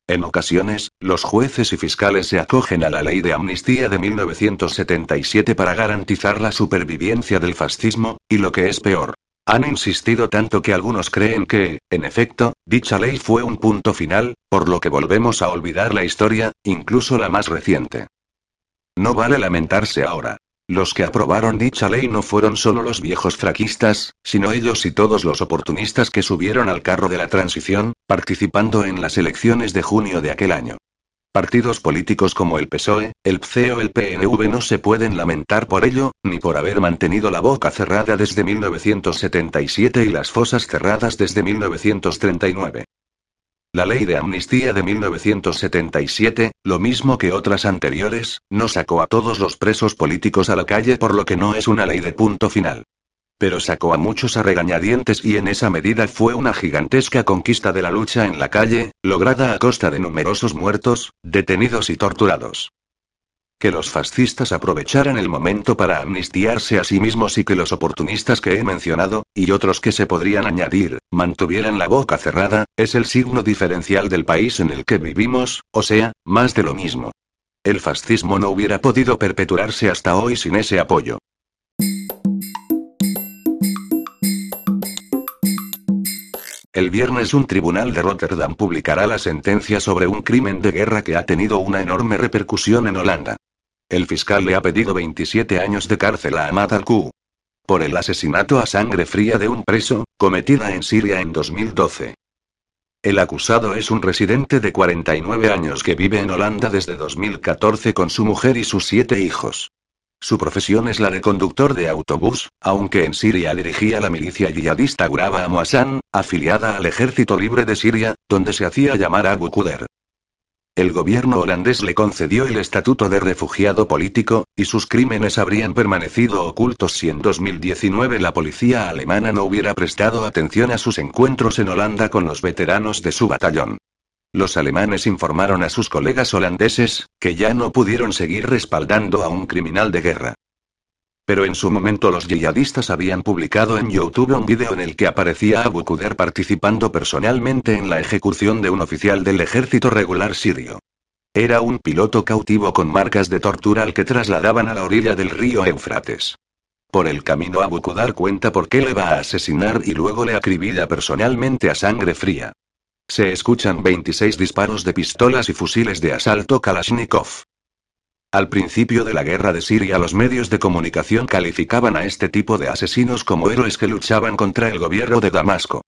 En ocasiones, los jueces y fiscales se acogen a la ley de amnistía de 1977 para garantizar la supervivencia del fascismo, y lo que es peor, han insistido tanto que algunos creen que, en efecto, dicha ley fue un punto final, por lo que volvemos a olvidar la historia, incluso la más reciente. No vale lamentarse ahora. Los que aprobaron dicha ley no fueron solo los viejos fraquistas, sino ellos y todos los oportunistas que subieron al carro de la transición, participando en las elecciones de junio de aquel año. Partidos políticos como el PSOE, el PCE o el PNV no se pueden lamentar por ello, ni por haber mantenido la boca cerrada desde 1977 y las fosas cerradas desde 1939. La ley de amnistía de 1977, lo mismo que otras anteriores, no sacó a todos los presos políticos a la calle por lo que no es una ley de punto final. Pero sacó a muchos a regañadientes y en esa medida fue una gigantesca conquista de la lucha en la calle, lograda a costa de numerosos muertos, detenidos y torturados. Que los fascistas aprovecharan el momento para amnistiarse a sí mismos y que los oportunistas que he mencionado, y otros que se podrían añadir, mantuvieran la boca cerrada, es el signo diferencial del país en el que vivimos, o sea, más de lo mismo. El fascismo no hubiera podido perpetuarse hasta hoy sin ese apoyo. El viernes un tribunal de Rotterdam publicará la sentencia sobre un crimen de guerra que ha tenido una enorme repercusión en Holanda. El fiscal le ha pedido 27 años de cárcel a Ahmad al-Q. Por el asesinato a sangre fría de un preso, cometida en Siria en 2012. El acusado es un residente de 49 años que vive en Holanda desde 2014 con su mujer y sus siete hijos. Su profesión es la de conductor de autobús, aunque en Siria dirigía la milicia yihadista Graba Amuasan, afiliada al Ejército Libre de Siria, donde se hacía llamar Abu Kuder. El gobierno holandés le concedió el estatuto de refugiado político, y sus crímenes habrían permanecido ocultos si en 2019 la policía alemana no hubiera prestado atención a sus encuentros en Holanda con los veteranos de su batallón. Los alemanes informaron a sus colegas holandeses, que ya no pudieron seguir respaldando a un criminal de guerra. Pero en su momento los yihadistas habían publicado en YouTube un vídeo en el que aparecía Abu Kuder participando personalmente en la ejecución de un oficial del ejército regular sirio. Era un piloto cautivo con marcas de tortura al que trasladaban a la orilla del río Eufrates. Por el camino Abu Kudar cuenta por qué le va a asesinar y luego le acribilla personalmente a sangre fría. Se escuchan 26 disparos de pistolas y fusiles de asalto Kalashnikov. Al principio de la guerra de Siria los medios de comunicación calificaban a este tipo de asesinos como héroes que luchaban contra el gobierno de Damasco.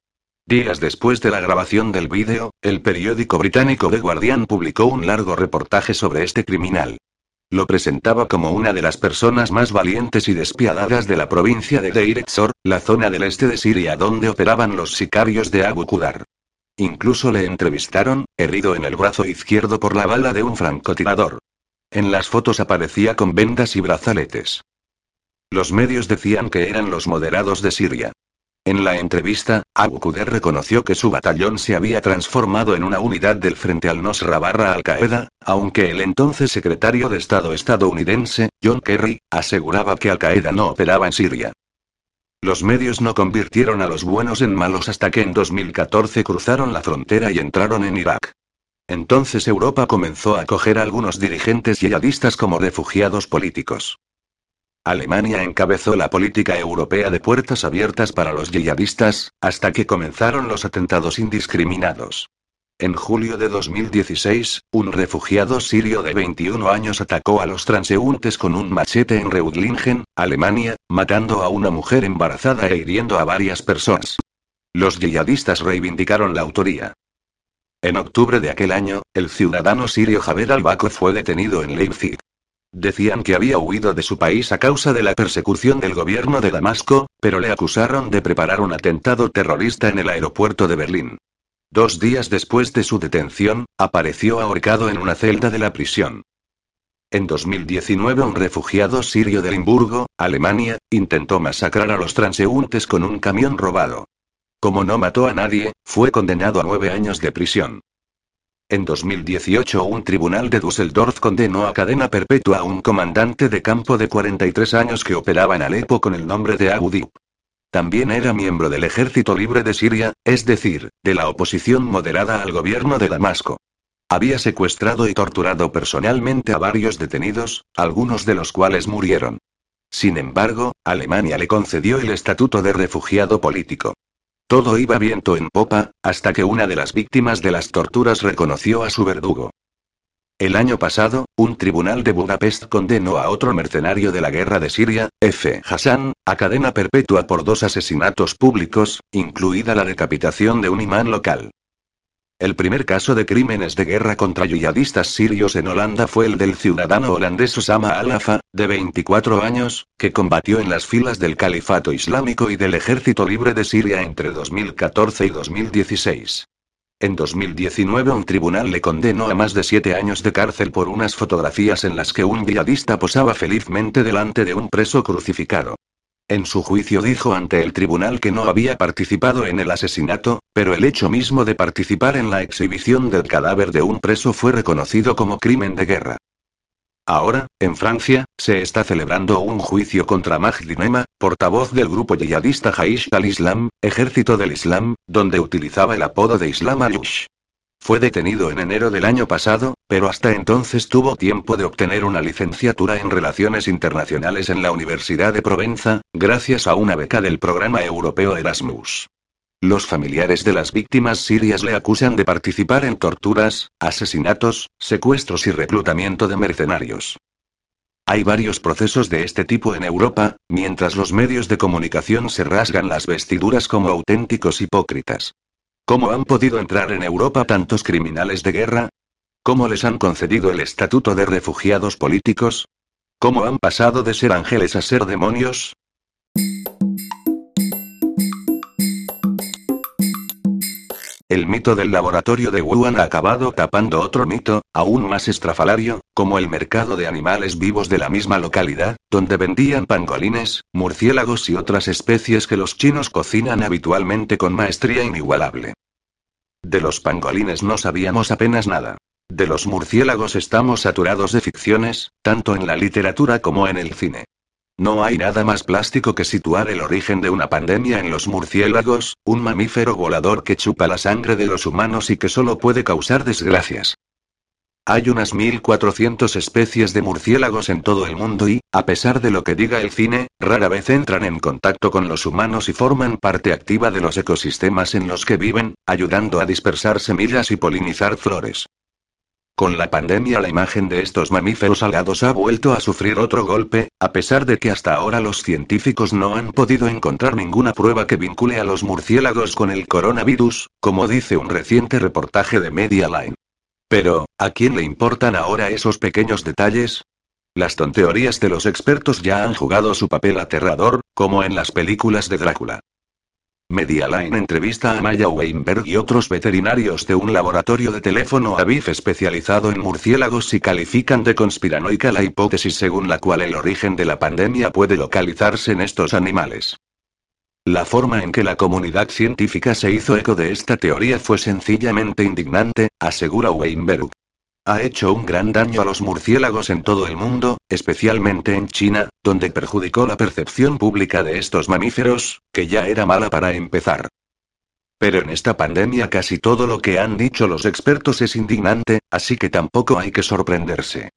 Días después de la grabación del vídeo, el periódico británico The Guardian publicó un largo reportaje sobre este criminal. Lo presentaba como una de las personas más valientes y despiadadas de la provincia de Deir la zona del este de Siria donde operaban los sicarios de Abu Qudar. Incluso le entrevistaron, herido en el brazo izquierdo por la bala de un francotirador. En las fotos aparecía con vendas y brazaletes. Los medios decían que eran los moderados de Siria. En la entrevista, Abu Kuder reconoció que su batallón se había transformado en una unidad del Frente al Nosra barra Al-Qaeda, aunque el entonces secretario de Estado estadounidense, John Kerry, aseguraba que Al-Qaeda no operaba en Siria. Los medios no convirtieron a los buenos en malos hasta que en 2014 cruzaron la frontera y entraron en Irak. Entonces Europa comenzó a acoger a algunos dirigentes yihadistas como refugiados políticos. Alemania encabezó la política europea de puertas abiertas para los yihadistas, hasta que comenzaron los atentados indiscriminados. En julio de 2016, un refugiado sirio de 21 años atacó a los transeúntes con un machete en Reudlingen, Alemania, matando a una mujer embarazada e hiriendo a varias personas. Los yihadistas reivindicaron la autoría. En octubre de aquel año, el ciudadano sirio Jaber al fue detenido en Leipzig. Decían que había huido de su país a causa de la persecución del gobierno de Damasco, pero le acusaron de preparar un atentado terrorista en el aeropuerto de Berlín. Dos días después de su detención, apareció ahorcado en una celda de la prisión. En 2019 un refugiado sirio de Limburgo, Alemania, intentó masacrar a los transeúntes con un camión robado. Como no mató a nadie, fue condenado a nueve años de prisión. En 2018 un tribunal de Düsseldorf condenó a cadena perpetua a un comandante de campo de 43 años que operaba en Alepo con el nombre de Abu también era miembro del Ejército Libre de Siria, es decir, de la oposición moderada al gobierno de Damasco. Había secuestrado y torturado personalmente a varios detenidos, algunos de los cuales murieron. Sin embargo, Alemania le concedió el estatuto de refugiado político. Todo iba viento en popa, hasta que una de las víctimas de las torturas reconoció a su verdugo. El año pasado, un tribunal de Budapest condenó a otro mercenario de la guerra de Siria, F. Hassan, a cadena perpetua por dos asesinatos públicos, incluida la decapitación de un imán local. El primer caso de crímenes de guerra contra yihadistas sirios en Holanda fue el del ciudadano holandés Osama Al-Afa, de 24 años, que combatió en las filas del Califato Islámico y del Ejército Libre de Siria entre 2014 y 2016. En 2019 un tribunal le condenó a más de siete años de cárcel por unas fotografías en las que un yihadista posaba felizmente delante de un preso crucificado. En su juicio dijo ante el tribunal que no había participado en el asesinato, pero el hecho mismo de participar en la exhibición del cadáver de un preso fue reconocido como crimen de guerra. Ahora, en Francia, se está celebrando un juicio contra Mahdi Nema, portavoz del grupo yihadista Jaish al-Islam, Ejército del Islam, donde utilizaba el apodo de Islam al Fue detenido en enero del año pasado, pero hasta entonces tuvo tiempo de obtener una licenciatura en Relaciones Internacionales en la Universidad de Provenza, gracias a una beca del programa europeo Erasmus. Los familiares de las víctimas sirias le acusan de participar en torturas, asesinatos, secuestros y reclutamiento de mercenarios. Hay varios procesos de este tipo en Europa, mientras los medios de comunicación se rasgan las vestiduras como auténticos hipócritas. ¿Cómo han podido entrar en Europa tantos criminales de guerra? ¿Cómo les han concedido el estatuto de refugiados políticos? ¿Cómo han pasado de ser ángeles a ser demonios? El mito del laboratorio de Wuhan ha acabado tapando otro mito, aún más estrafalario, como el mercado de animales vivos de la misma localidad, donde vendían pangolines, murciélagos y otras especies que los chinos cocinan habitualmente con maestría inigualable. De los pangolines no sabíamos apenas nada. De los murciélagos estamos saturados de ficciones, tanto en la literatura como en el cine. No hay nada más plástico que situar el origen de una pandemia en los murciélagos, un mamífero volador que chupa la sangre de los humanos y que solo puede causar desgracias. Hay unas 1400 especies de murciélagos en todo el mundo y, a pesar de lo que diga el cine, rara vez entran en contacto con los humanos y forman parte activa de los ecosistemas en los que viven, ayudando a dispersar semillas y polinizar flores. Con la pandemia la imagen de estos mamíferos algados ha vuelto a sufrir otro golpe, a pesar de que hasta ahora los científicos no han podido encontrar ninguna prueba que vincule a los murciélagos con el coronavirus, como dice un reciente reportaje de Medialine. Pero, ¿a quién le importan ahora esos pequeños detalles? Las tonteorías de los expertos ya han jugado su papel aterrador, como en las películas de Drácula. Medialine entrevista a Maya Weinberg y otros veterinarios de un laboratorio de teléfono Aviv especializado en murciélagos y califican de conspiranoica la hipótesis según la cual el origen de la pandemia puede localizarse en estos animales. La forma en que la comunidad científica se hizo eco de esta teoría fue sencillamente indignante, asegura Weinberg ha hecho un gran daño a los murciélagos en todo el mundo, especialmente en China, donde perjudicó la percepción pública de estos mamíferos, que ya era mala para empezar. Pero en esta pandemia casi todo lo que han dicho los expertos es indignante, así que tampoco hay que sorprenderse.